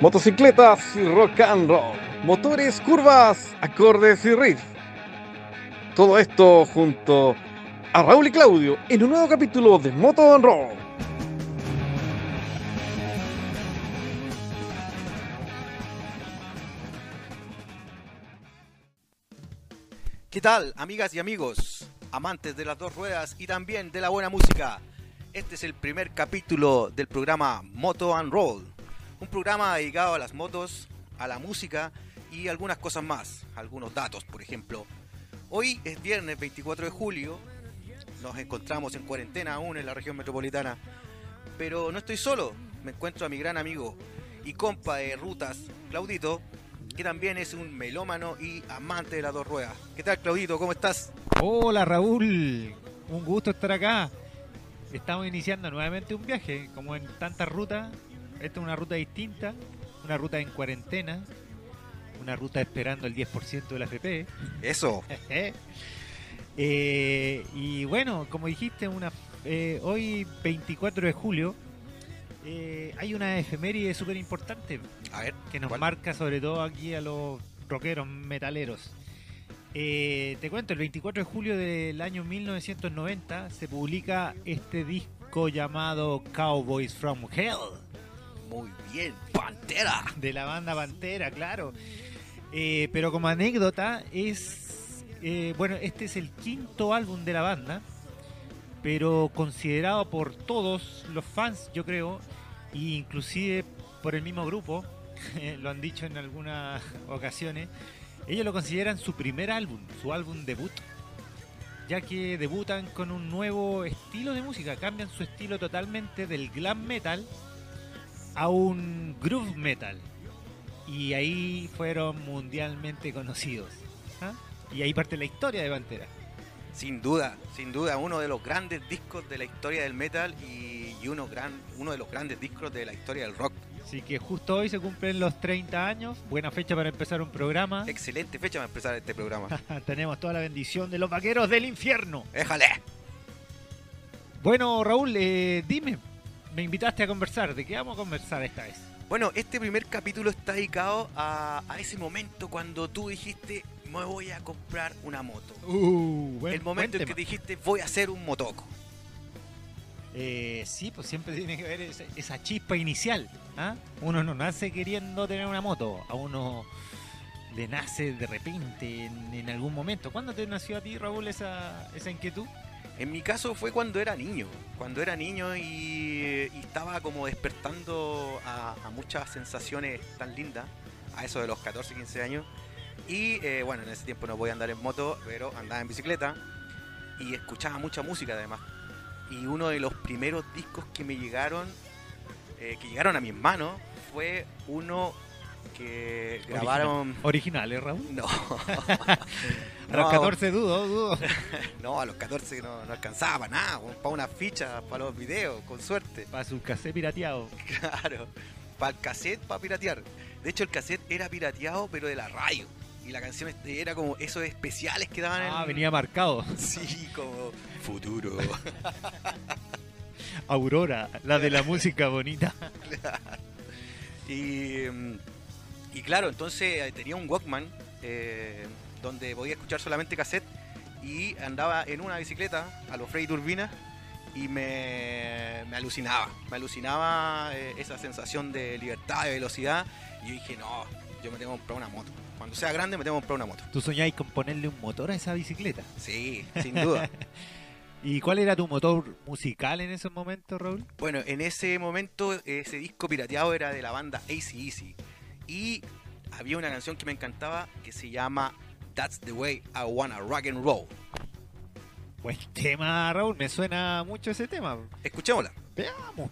motocicletas y rock and roll, motores, curvas, acordes y riff. Todo esto junto a Raúl y Claudio en un nuevo capítulo de Moto and Roll. ¿Qué tal, amigas y amigos, amantes de las dos ruedas y también de la buena música? Este es el primer capítulo del programa Moto and Roll, un programa dedicado a las motos, a la música y algunas cosas más, algunos datos, por ejemplo. Hoy es viernes 24 de julio, nos encontramos en cuarentena aún en la región metropolitana, pero no estoy solo, me encuentro a mi gran amigo y compa de rutas, Claudito, que también es un melómano y amante de las dos ruedas. ¿Qué tal, Claudito? ¿Cómo estás? Hola Raúl, un gusto estar acá. Estamos iniciando nuevamente un viaje, como en tantas rutas. Esta es una ruta distinta, una ruta en cuarentena, una ruta esperando el 10% de la FP. Eso. Eh, y bueno, como dijiste, una, eh, hoy 24 de julio eh, hay una efeméride súper importante que nos ¿cuál? marca sobre todo aquí a los rockeros metaleros. Te cuento, el 24 de julio del año 1990 se publica este disco llamado Cowboys from Hell Muy bien, Pantera. de la banda Pantera, claro. Eh, pero como anécdota es, eh, bueno, este es el quinto álbum de la banda, pero considerado por todos los fans, yo creo, e inclusive por el mismo grupo, lo han dicho en algunas ocasiones, ellos lo consideran su primer álbum, su álbum debut, ya que debutan con un nuevo estilo de música, cambian su estilo totalmente del glam metal a un groove metal. Y ahí fueron mundialmente conocidos. ¿ah? Y ahí parte la historia de Pantera. Sin duda, sin duda, uno de los grandes discos de la historia del metal y, y uno, gran, uno de los grandes discos de la historia del rock. Así que justo hoy se cumplen los 30 años. Buena fecha para empezar un programa. Excelente fecha para empezar este programa. Tenemos toda la bendición de los vaqueros del infierno. ¡Éjale! Bueno, Raúl, eh, dime, me invitaste a conversar. ¿De qué vamos a conversar esta vez? Bueno, este primer capítulo está dedicado a, a ese momento cuando tú dijiste, me voy a comprar una moto. Uh, buen- el momento en que dijiste, voy a hacer un motoco. Eh, sí, pues siempre tiene que ver esa, esa chispa inicial. ¿ah? Uno no nace queriendo tener una moto, a uno le nace de repente en, en algún momento. ¿Cuándo te nació a ti, Raúl, esa, esa inquietud? En mi caso fue cuando era niño, cuando era niño y, estaba como despertando a, a muchas sensaciones tan lindas, a eso de los 14, 15 años. Y eh, bueno, en ese tiempo no podía andar en moto, pero andaba en bicicleta y escuchaba mucha música además. Y uno de los primeros discos que me llegaron, eh, que llegaron a mis manos, fue uno que grabaron... Originales, Raúl. No, A los No. 14 dudo, dudo. no, a los 14 no, no alcanzaba para nada, para una ficha, para los videos, con suerte. Para su cassette pirateado. Claro, para el cassette, para piratear. De hecho, el cassette era pirateado, pero de la radio. Y la canción este era como esos especiales que daban Ah, en. venía marcado. Sí, como futuro. Aurora, la de la música bonita. y, mm, y claro, entonces eh, tenía un Walkman eh, donde podía escuchar solamente cassette. Y andaba en una bicicleta a los Freddy Turbina. Y me, me alucinaba, me alucinaba eh, esa sensación de libertad, de velocidad. Y yo dije, no, yo me tengo que comprar una moto. Cuando sea grande me tengo que comprar una moto. ¿Tú soñáis con ponerle un motor a esa bicicleta? Sí, sin duda. ¿Y cuál era tu motor musical en esos momentos, Raúl? bueno, en ese momento ese disco pirateado era de la banda AC/DC y había una canción que me encantaba que se llama That's the Way I Wanna Rock and Roll. Buen tema, Raúl. Me suena mucho ese tema. Escuchémosla. Veamos.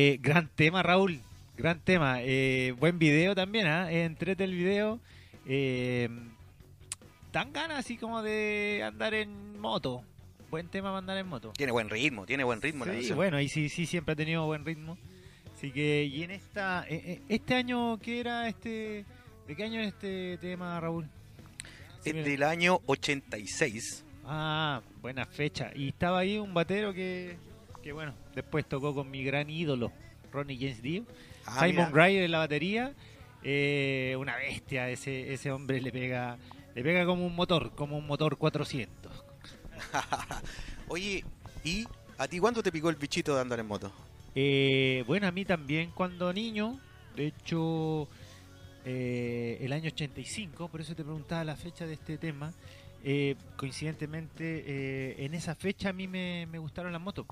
Eh, gran tema, Raúl. Gran tema. Eh, buen video también, ¿ah? Entrete el video. Eh, dan ganas así como de andar en moto. Buen tema para andar en moto. Tiene buen ritmo, tiene buen ritmo la Sí, canción. bueno, y sí, sí, siempre ha tenido buen ritmo. Así que, y en esta, eh, eh, este año, ¿qué era este? ¿De qué año es este tema, Raúl? Sí, Es mira. del año 86. Ah, buena fecha. Y estaba ahí un batero que, que bueno, después tocó con mi gran ídolo, Ronnie James Dio. Ah, Simon. Gray en la batería. eh, una bestia, ese, ese hombre le pega, le pega como un motor, como un motor 400. Oye, ¿y a ti cuándo te picó el bichito de andar en moto? Eh, bueno, a mí también cuando niño, de hecho, eh, el año 85, por eso te preguntaba la fecha de este tema, eh, coincidentemente, eh, en esa fecha a mí me, me gustaron las motos.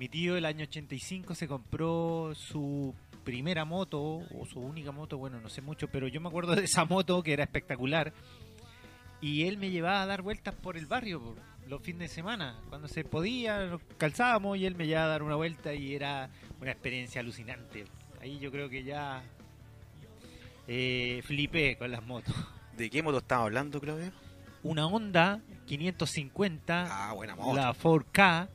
Mi tío el año 85 se compró su primera moto, o su única moto, bueno, no sé mucho, pero yo me acuerdo de esa moto que era espectacular. Y él me llevaba a dar vueltas por el barrio por los fines de semana. Cuando se podía, nos calzábamos y él me llevaba a dar una vuelta y era una experiencia alucinante. Ahí yo creo que ya eh, flipé con las motos. ¿De qué moto estamos hablando, Claudio? Una Honda 550, Ah, buena moto. la 4K,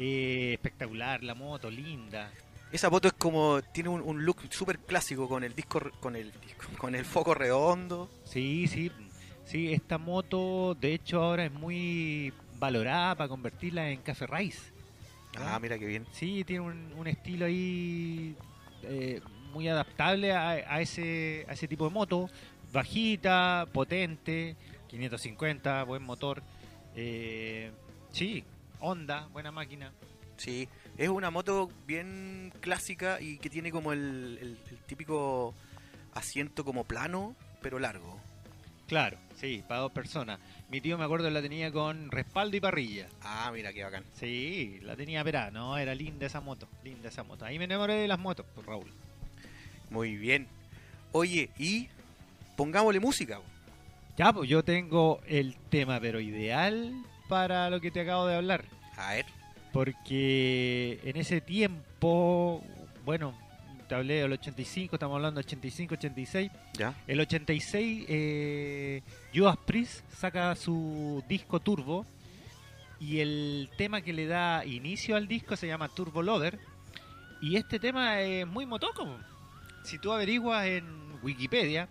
eh, espectacular la moto, linda. Esa moto es como tiene un, un look súper clásico con el disco con el disco- con el foco redondo. Sí, sí, sí, esta moto de hecho ahora es muy valorada para convertirla en café raíz. Ah, mira qué bien. Sí, tiene un, un estilo ahí eh, muy adaptable a, a ese, a ese tipo de moto. Bajita, potente, 550, buen motor. Eh, sí, Honda, buena máquina. Sí, es una moto bien clásica y que tiene como el, el- el típico asiento como plano, pero largo. Claro, sí, para dos personas. Mi tío me acuerdo la tenía con respaldo y parrilla. Ah, mira qué bacán. Sí, la tenía perá, no, era linda esa moto, linda esa moto. Ahí me enamoré de las motos, pues, Raúl. Muy bien. Oye, y pongámosle música. Ya, pues yo tengo el tema, pero ideal para lo que te acabo de hablar. A ver. Porque en ese tiempo, bueno, te hablé del 85, estamos hablando del 85, 86. Ya. El 86, eh, Judas Priest saca su disco Turbo y el tema que le da inicio al disco se llama Turbo Lover. Y este tema es muy motoco. Si tú averiguas en Wikipedia,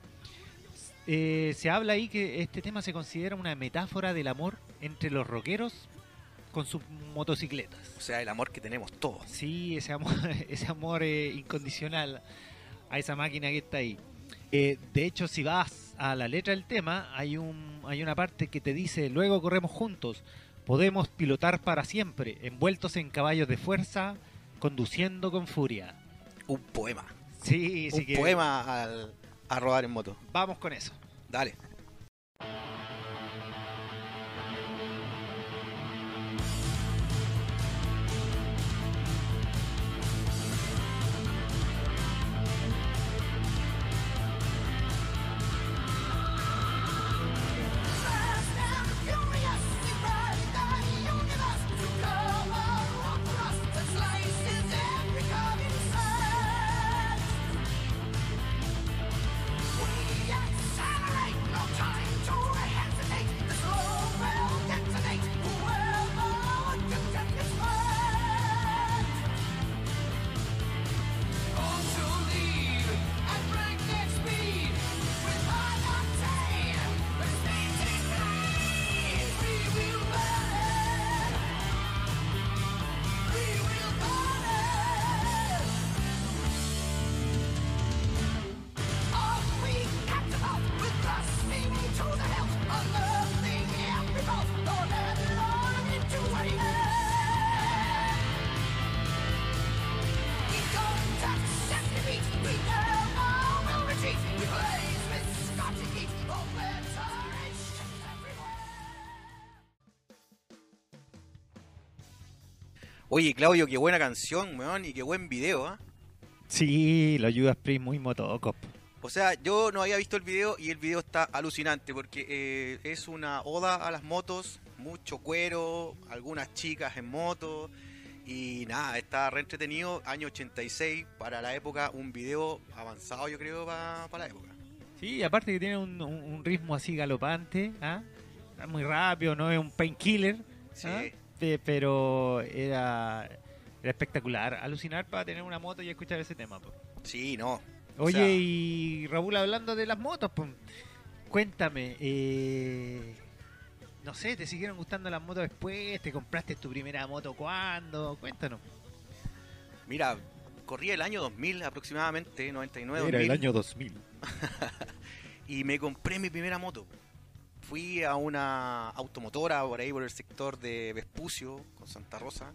eh, se habla ahí que este tema se considera una metáfora del amor entre los rockeros con sus motocicletas. O sea, el amor que tenemos todos. Sí, ese amor, ese amor eh, incondicional a esa máquina que está ahí. Eh, de hecho, si vas a la letra del tema, hay, un, hay una parte que te dice, luego corremos juntos, podemos pilotar para siempre, envueltos en caballos de fuerza, conduciendo con furia. Un poema. Sí, sí Un que poema al- a rodar en moto. vamos con eso. Dale. Oye, Claudio, qué buena canción, weón, y qué buen video, ¿ah? Sí, lo ayuda Priest muy motocop. O sea, yo no había visto el video y el video está alucinante porque eh, es una oda a las motos, mucho cuero, algunas chicas en moto Y nada, está re entretenido. Año 86, para la época, un video avanzado, yo creo, para la época. Sí, aparte que tiene un, ritmo así galopante, ¿ah? Muy rápido, no es un painkiller, Sí. ¿ah? Pe- pero era, era espectacular. Alucinar para tener una moto y escuchar ese tema. po. Sí, no. Oye, sea- y Raúl, hablando de las motos, pues, cuéntame, eh, no sé, ¿te siguieron gustando las motos después? ¿Te compraste tu primera moto cuándo? Cuéntanos. Mira, corría el año 2000 aproximadamente, 99, 2000. 2000. y me compré mi primera moto. Fui a una automotora por ahí por el sector de Vespucio, con Santa Rosa.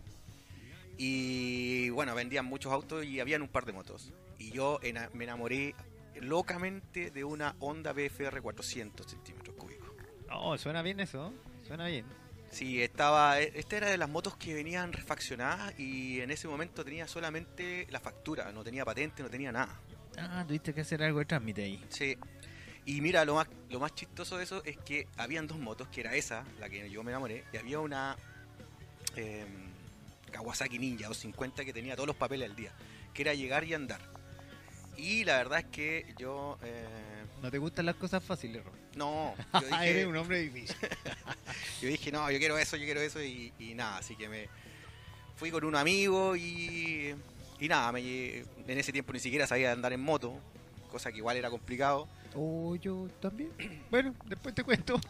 Y bueno, vendían muchos autos y habían un par de motos. Y yo ena- me enamoré locamente de una Honda BFR 400 centímetros cúbicos. Oh, suena bien eso, suena bien. Sí, estaba. Esta era de las motos que venían refaccionadas y en ese momento tenía solamente la factura, no tenía patente, no tenía nada. Ah, tuviste que hacer algo de trámite ahí. Sí. Y mira, lo más, lo más chistoso de eso es que habían dos motos, que era esa, la que yo me enamoré, y había una eh, Kawasaki Ninja 250 que tenía todos los papeles al día, que era llegar y andar. Y la verdad es que yo... eh, ¿No te gustan las cosas fáciles, Ro? no, yo dije, Eres un hombre difícil. yo dije, no, yo quiero eso, yo quiero eso, y, y nada, así que me fui con un amigo y, y nada, me, en ese tiempo ni siquiera sabía andar en moto, cosa que igual era complicado. Oh, yo también. Bueno, después te cuento.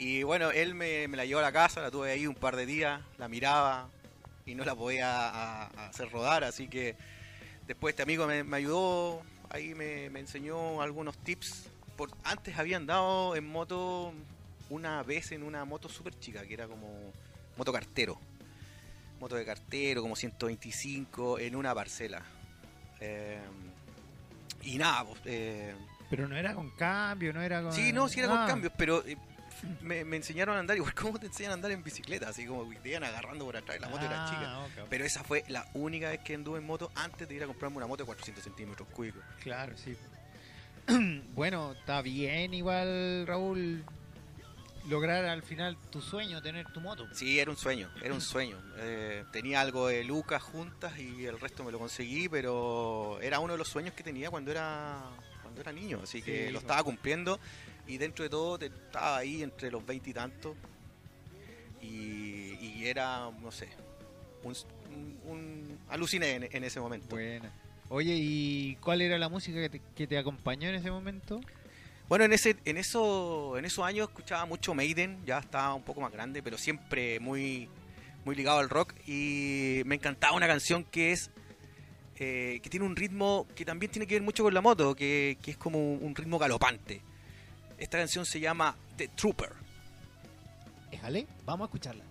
Y bueno, él me, me la llevó a la casa, la tuve ahí un par de días, la miraba y no la podía a- hacer rodar, así que después este amigo me, ayudó, ahí me, me enseñó algunos tips. Por, antes había andado en moto una vez en una moto súper chica, que era como moto cartero. Moto de cartero, como 125, en una parcela. Eh, y nada, pues, eh, Pero no era con cambio, no era con... Sí, no, sí era con Ah, cambios, pero eh, me, me enseñaron a andar igual como te enseñan a andar en bicicleta, así como te iban agarrando por atrás, la moto era ah, chica. Pero esa fue la única vez que anduve en moto antes de ir a comprarme una moto de 400 centímetros cúbicos. Claro, sí. bueno, está bien igual, Raúl, lograr al final tu sueño, tener tu moto. Sí, era un sueño, era un sueño. Eh, tenía algo de lucas juntas y el resto me lo conseguí, pero era uno de los sueños que tenía cuando era cuando era niño, así que Sí, lo pues. estaba cumpliendo y dentro de todo estaba ahí entre los veinte y tantos y, y era, no sé, un, un- un- aluciné en, en ese momento. Buena. Oye, ¿y cuál era la música que te, que te acompañó en ese momento? Bueno, en ese, en eso, en esos años escuchaba mucho Maiden, ya estaba un poco más grande, pero siempre muy, muy ligado al rock y me encantaba una canción que es eh, que tiene un ritmo que también tiene que ver mucho con la moto, que, que es como un ritmo galopante. Esta canción se llama The Trooper. Déjale, vamos a escucharla.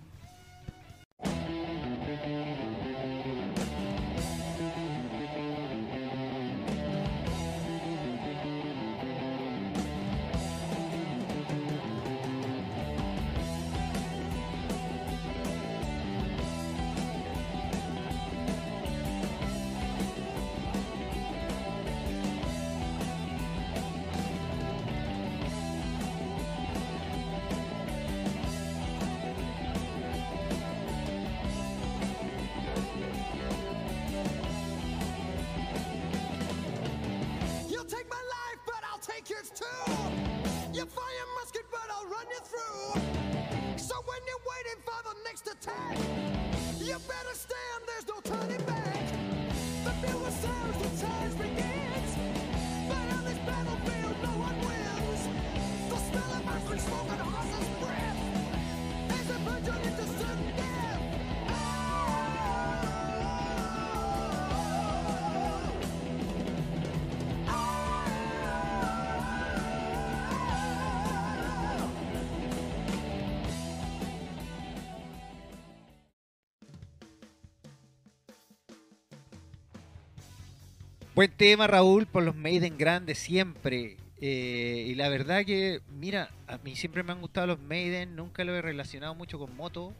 Buen tema, Raúl, por los Maiden grandes siempre. Eh, y la verdad que, mira, a mí siempre me han gustado los Maiden, nunca lo he relacionado mucho con moto.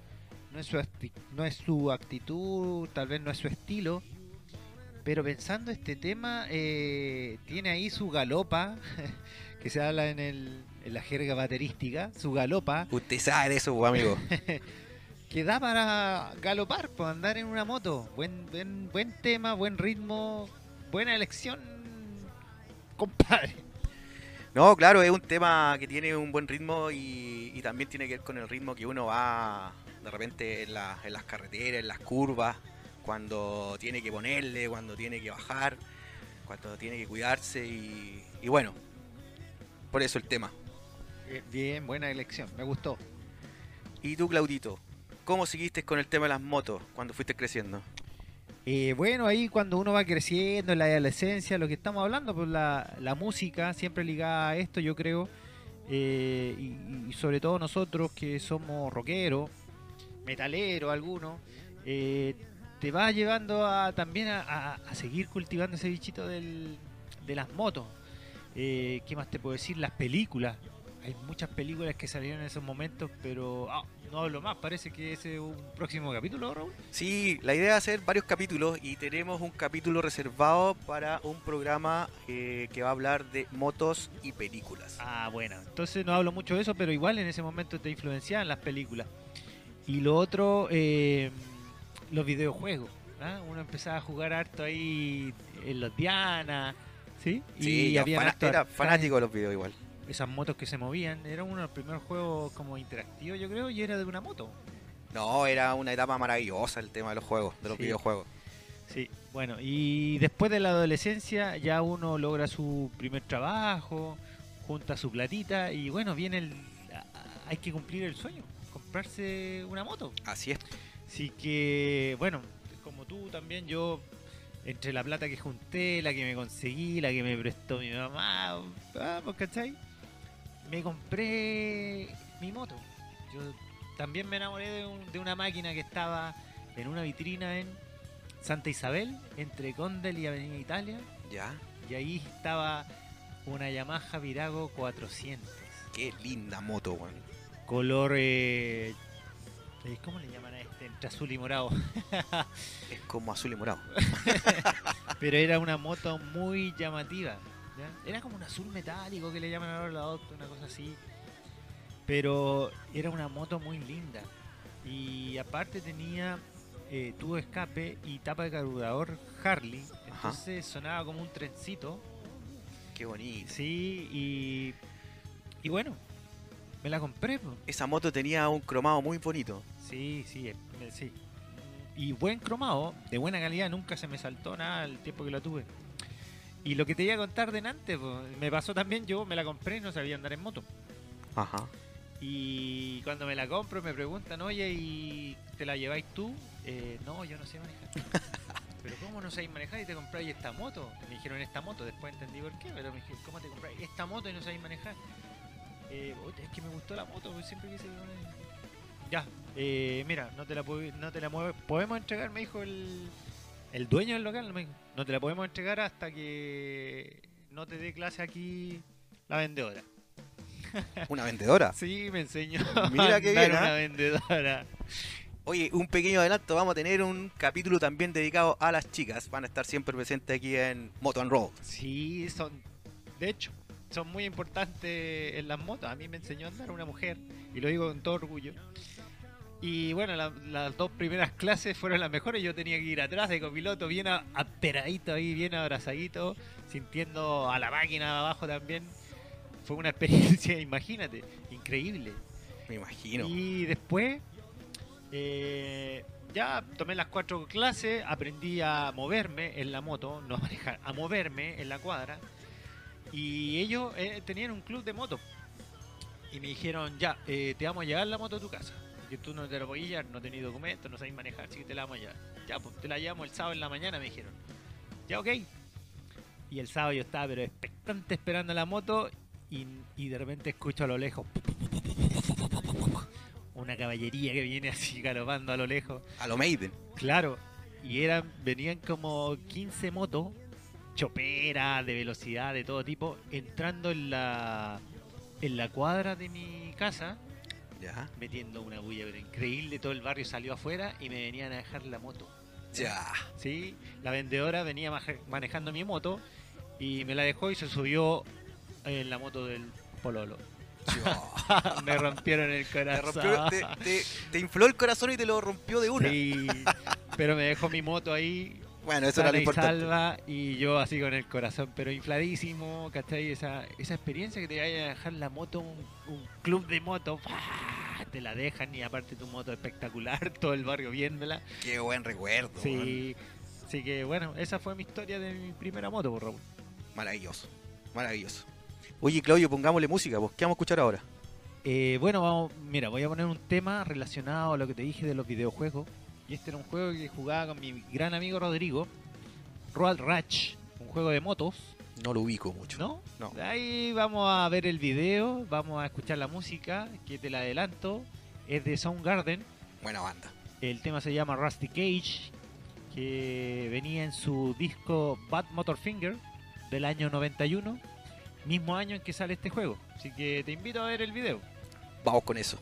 No es su, no es su actitud, tal vez no es su estilo. Pero pensando este tema, eh, tiene ahí su galopa, que se habla en, el, en la jerga baterística, su galopa. Usted sabe de eso, pues, amigo. que da para galopar, para andar en una moto. Buen, buen, buen tema, buen ritmo, buena elección, compadre. No, claro, es un tema que tiene un buen ritmo y, y también tiene que ver con el ritmo que uno va de repente en, la- en las carreteras, en las curvas, cuando tiene que ponerle, cuando tiene que bajar, cuando tiene que cuidarse y, y bueno, por eso el tema. Bien, Bien, buena elección, me gustó. ¿Y tú, Claudito? ¿Cómo seguiste con el tema de las motos cuando fuiste creciendo? Eh, bueno, ahí cuando uno va creciendo en la adolescencia, lo que estamos hablando, pues la, música siempre ligada a esto, yo creo, eh, y, sobre todo nosotros que somos rockeros, metaleros algunos, eh, te va llevando a, también a, seguir cultivando ese bichito de las motos. Eh, ¿Qué más te puedo decir? Las películas. Hay muchas películas que salieron en esos momentos, pero ah, no hablo más, parece que ese es un próximo capítulo, Raúl. Sí, la idea es hacer varios capítulos y tenemos un capítulo reservado para un programa eh, que va a hablar de motos y películas. Ah, bueno, entonces no hablo mucho de eso, pero igual en ese momento te influenciaban las películas. Y lo otro, eh, los videojuegos. ¿ah? Uno empezaba a jugar harto ahí en los Diana, ¿sí? Sí, y había era fanático de los videos igual. Esas motos que se movían. Era uno de los primeros juegos como interactivos, yo creo, y era de una moto. No, era una etapa maravillosa el tema de los juegos, de los Sí. videojuegos. Sí, bueno, y después de la adolescencia ya uno logra su primer trabajo, junta su platita y bueno, viene el... Hay que cumplir el sueño, comprarse una moto. Así es. Así que, bueno, como tú también, yo, entre la plata que junté, la que me conseguí, la que me prestó mi mamá, pues, ¿cachai? Me compré mi moto. Yo también me enamoré de, un- de una máquina que estaba en una vitrina en Santa Isabel, entre Condel y Avenida Italia, Ya. y ahí estaba una Yamaha Virago 400, Qué linda moto, weón. color... eh, eh, ¿Cómo le llaman a este? Entre azul y morado. Es como azul y morado. Pero era una moto muy llamativa. ¿Ya? Era como un azul metálico que le llaman ahora la auto, una cosa así. Pero era una moto muy linda. Y aparte tenía eh, tubo de escape y tapa de carburador Harley. Ajá. Entonces sonaba como un trencito. Qué bonito. Sí, y, y bueno, me la compré. po. Esa moto tenía un cromado muy bonito. Sí, sí, eh, sí. Y buen cromado, de buena calidad, nunca se me saltó nada el tiempo que la tuve. Y lo que te iba a contar de antes, me pasó también, yo me la compré y no sabía andar en moto. Ajá. Y cuando me la compro me preguntan, oye, ¿y te la lleváis tú? Eh, no, yo no sé manejar. pero ¿cómo no sabéis manejar y te compráis esta moto? Me dijeron esta moto, después entendí por qué, pero me dijeron, ¿cómo te compráis esta moto y no sabéis manejar? Eh, "Puta, es que me gustó la moto, pues siempre quise... Ya, eh, mira, no te la puedo- no te la mueve- podemos entregar, me dijo el, el dueño del local, me dijo, no te la podemos entregar hasta que no te dé clase aquí la vendedora. Una vendedora. Sí, me enseñó. Mira qué bien, ¿ah? una vendedora. Oye, un pequeño adelanto, vamos a tener un capítulo también dedicado a las chicas. Van a estar siempre presentes aquí en Moto and Road. Sí, son. De hecho, son muy importantes en las motos. A mí me enseñó a andar una mujer, y lo digo con todo orgullo. Y bueno, la- las dos primeras clases fueron las mejores. Yo tenía que ir atrás de copiloto, bien aperadito ahí, bien abrazadito, sintiendo a la máquina abajo también. Fue una experiencia, imagínate, increíble. Me imagino. Y después, eh, ya tomé las cuatro clases, aprendí a moverme en la moto, no a manejar, a moverme en la cuadra. Y ellos eh, tenían un club de moto. Y me dijeron, ya, eh, te vamos a llevar la moto a tu casa. Que tú no te la podías llevar, no tenés documentos, no sabes manejar, así que te la vamos a llevar. Ya, pues te la llevamos el sábado en la mañana, me dijeron. Ya, ok. Y el sábado yo estaba, pero expectante esperando la moto. Y, y de repente escucho a lo lejos una caballería que viene así galopando a lo lejos. A lo Maiden. Claro, y eran, venían como 15 motos, choperas, de velocidad, de todo tipo, entrando en la, en la cuadra de mi casa, Ya. metiendo una bulla pero increíble. Todo el barrio salió afuera y me venían a dejar la moto. Ya. ¿sí? La vendedora venía manejando mi moto y me la dejó y se subió en la moto del Pololo. Me rompieron el Te, corazón. rompió- te- te- te infló el corazón y te lo rompió de una. Sí, pero me dejó mi moto ahí, Bueno, eso era lo sana y importante. salva, y yo así con el corazón, pero infladísimo, ¿cachai? Esa, esa experiencia que te vaya a dejar la moto, un, un club de moto, te la dejan y aparte tu moto espectacular, todo el barrio viéndola. Qué buen recuerdo. Sí, así que bueno, esa fue mi historia de mi primera moto, por Raúl. Maravilloso. Maravilloso. Oye, Claudio, pongámosle música. Pues, ¿Qué vamos a escuchar ahora? Eh, bueno, vamos, mira, voy a poner un tema relacionado a lo que te dije de los videojuegos. Y este era un juego que jugaba con mi gran amigo Rodrigo, Road Ratch, un juego de motos, No lo ubico mucho. ¿no? No. Ahí vamos a ver el video, vamos a escuchar la música, que te la adelanto, es de Soundgarden, Buena banda. el tema se llama Rusty Cage, que venía en su disco Bad Motor Finger del año 91, mismo año en que sale este juego. Así que te invito a ver el video. Vamos con eso.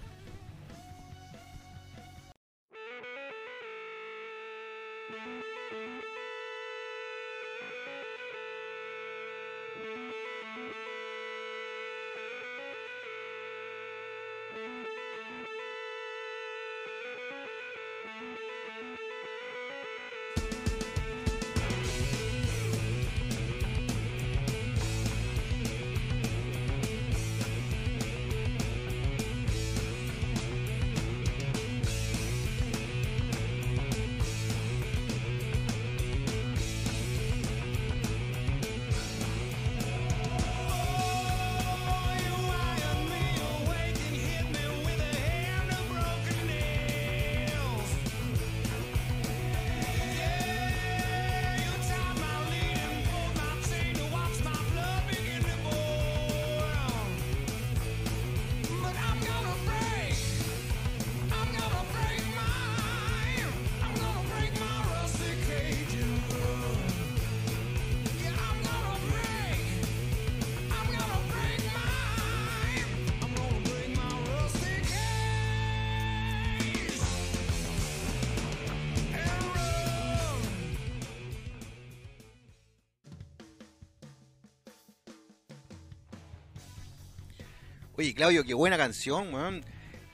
Oye, Claudio, qué buena canción, weón.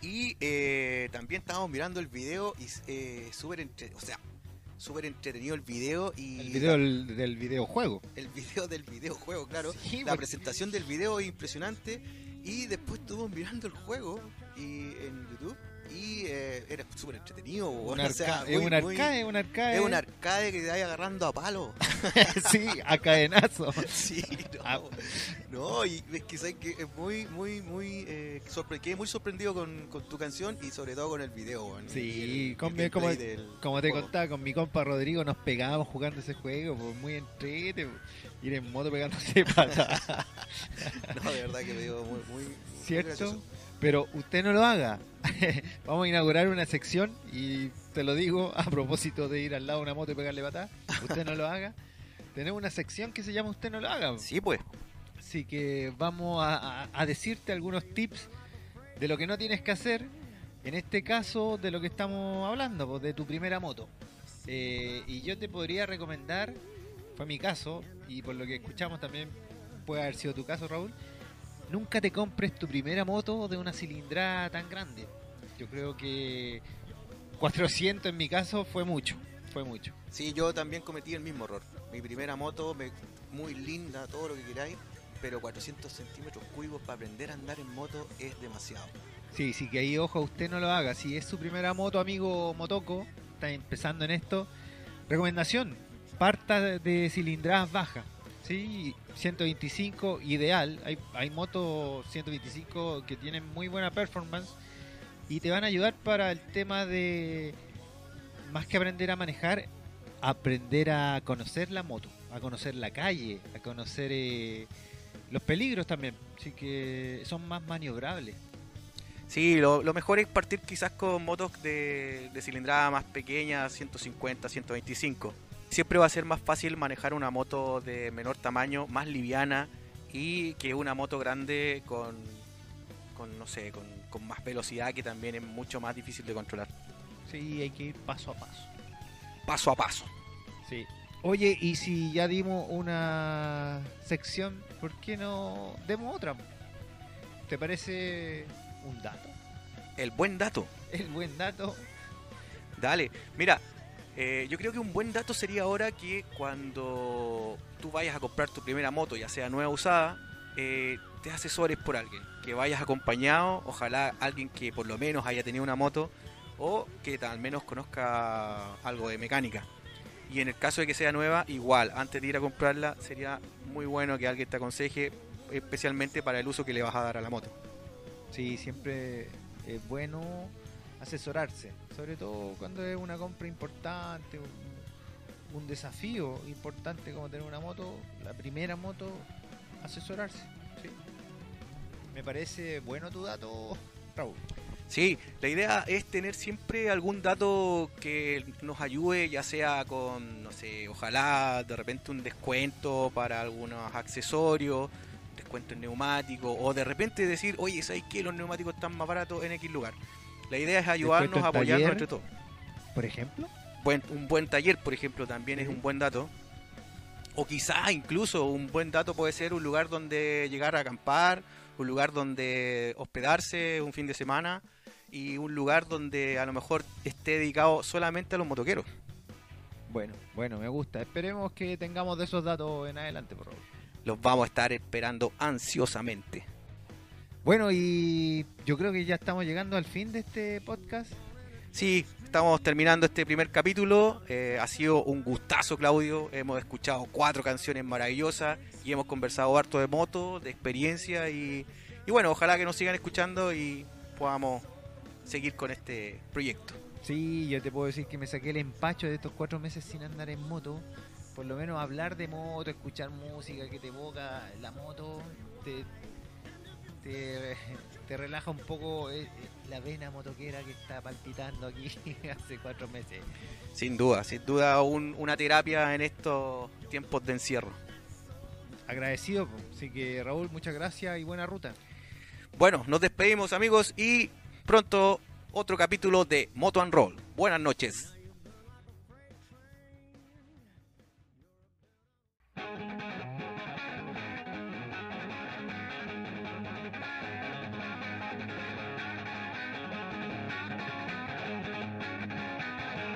Y eh, también estábamos mirando el video y eh, súper entre... o sea, súper entretenido el video y El video del, del videojuego. el video del videojuego, claro. Sí, la porque- presentación del video es impresionante y después estuvimos mirando el juego y en YouTube y eh, era súper entretenido. Un weón. O sea, arca- es muy- un muy- arcade, un arcade. es un arcade que te vaya agarrando a palo. sí, a cadenazo. Sí, no. Ah. No, y es que sabes que es muy, muy, muy. Eh, sorpre- quedé muy sorprendido con, con tu canción y sobre todo con el video. Sí, el- con- el como- del Como te juego. contaba, con mi compa Rodrigo nos pegábamos jugando ese juego, pues muy entrete, ir en moto pegándose patadas, No, de verdad que me dio muy, muy. muy ¿cierto? Pero usted no lo haga. Vamos a inaugurar una sección y te lo digo a propósito de ir al lado de una moto y pegarle patada. Usted no lo haga. Tenemos una sección que se llama Usted no lo haga. Sí, pues. Así que vamos a, a- a decirte algunos tips de lo que no tienes que hacer. En este caso, de lo que estamos hablando, pues, de tu primera moto. Eh, y yo te podría recomendar, fue mi caso, y por lo que escuchamos también puede haber sido tu caso, Raúl. Nunca te compres tu primera moto de una cilindrada tan grande. Yo creo que 400 en mi caso fue mucho, fue mucho. Sí, yo también cometí el mismo error. Mi primera moto, me- muy linda, todo lo que queráis, pero 400 centímetros cúbicos para aprender a andar en moto es demasiado. Sí, sí, que ahí ojo, usted no lo haga. Si es su primera moto, amigo Motoco, está empezando en esto. Recomendación, parta de- de cilindradas bajas. Sí, 125 ideal. Hay, hay motos 125 que tienen muy buena performance y te van a ayudar para el tema de, más que aprender a manejar, aprender a conocer la moto, a conocer la calle, a conocer eh, los peligros también. Así que son más maniobrables. Sí, lo, mejor es partir quizás con motos de, de cilindrada más pequeña, 150, 125. Siempre va a ser más fácil manejar una moto de menor tamaño, más liviana y que una moto grande con, con no sé, con, con más velocidad que también es mucho más difícil de controlar. Sí, hay que ir paso a paso. Paso a paso. Sí. Oye, y si ya dimos una sección, ¿por qué no demos otra? ¿te parece un dato? El buen dato. El buen dato. Dale, mira, eh, yo creo que un buen dato sería ahora que cuando tú vayas a comprar tu primera moto, ya sea nueva o usada, eh, te asesores por alguien, que vayas acompañado, ojalá alguien que por lo menos haya tenido una moto o que al menos conozca algo de mecánica. Y en el caso de que sea nueva, igual, antes de ir a comprarla, sería muy bueno que alguien te aconseje, especialmente para el uso que le vas a dar a la moto. Sí, siempre es bueno asesorarse, sobre todo cuando es una compra importante, un, desafío importante como tener una moto, la primera moto, asesorarse. Me parece bueno tu dato, Raúl. Sí, la idea es tener siempre algún dato que nos ayude, ya sea con, no sé, ojalá de repente un descuento para algunos accesorios, descuento en neumáticos, o de repente decir, oye, ¿sabes qué? Los neumáticos están más baratos en X lugar. La idea es ayudarnos, apoyarnos taller. entre todos. Por ejemplo, Buen- un buen taller, por ejemplo, también es un buen dato. O quizá incluso un buen dato puede ser un lugar donde llegar a acampar, un lugar donde hospedarse un fin de semana y un lugar donde a lo mejor esté dedicado solamente a los motoqueros. bueno, bueno, me gusta. Esperemos que tengamos de esos datos en adelante, por favor. Los vamos a estar esperando ansiosamente. Bueno, y yo creo que ya estamos llegando al fin de este podcast. Sí, estamos terminando este primer capítulo. Eh, ha sido un gustazo, Claudio. Hemos escuchado cuatro canciones maravillosas y hemos conversado harto de moto, de experiencia y, y bueno, ojalá que nos sigan escuchando y podamos seguir con este proyecto. Sí, yo te puedo decir que me saqué el empacho de estos cuatro meses sin andar en moto. Por lo menos hablar de moto, escuchar música que te evoca la moto, te, te, te relaja un poco eh, eh, la vena motoquera que está palpitando aquí hace cuatro meses. Sin duda, sin duda un- una terapia en estos tiempos de encierro. Agradecido, así que Raúl, muchas gracias y buena ruta. Bueno, nos despedimos amigos y pronto otro capítulo de Moto and Roll. Buenas noches.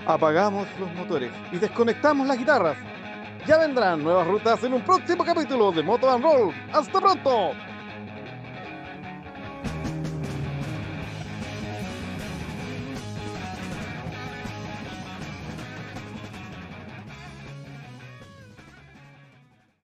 Apagamos los motores y desconectamos las guitarras. Ya vendrán nuevas rutas en un próximo capítulo de Moto and Roll. ¡Hasta pronto!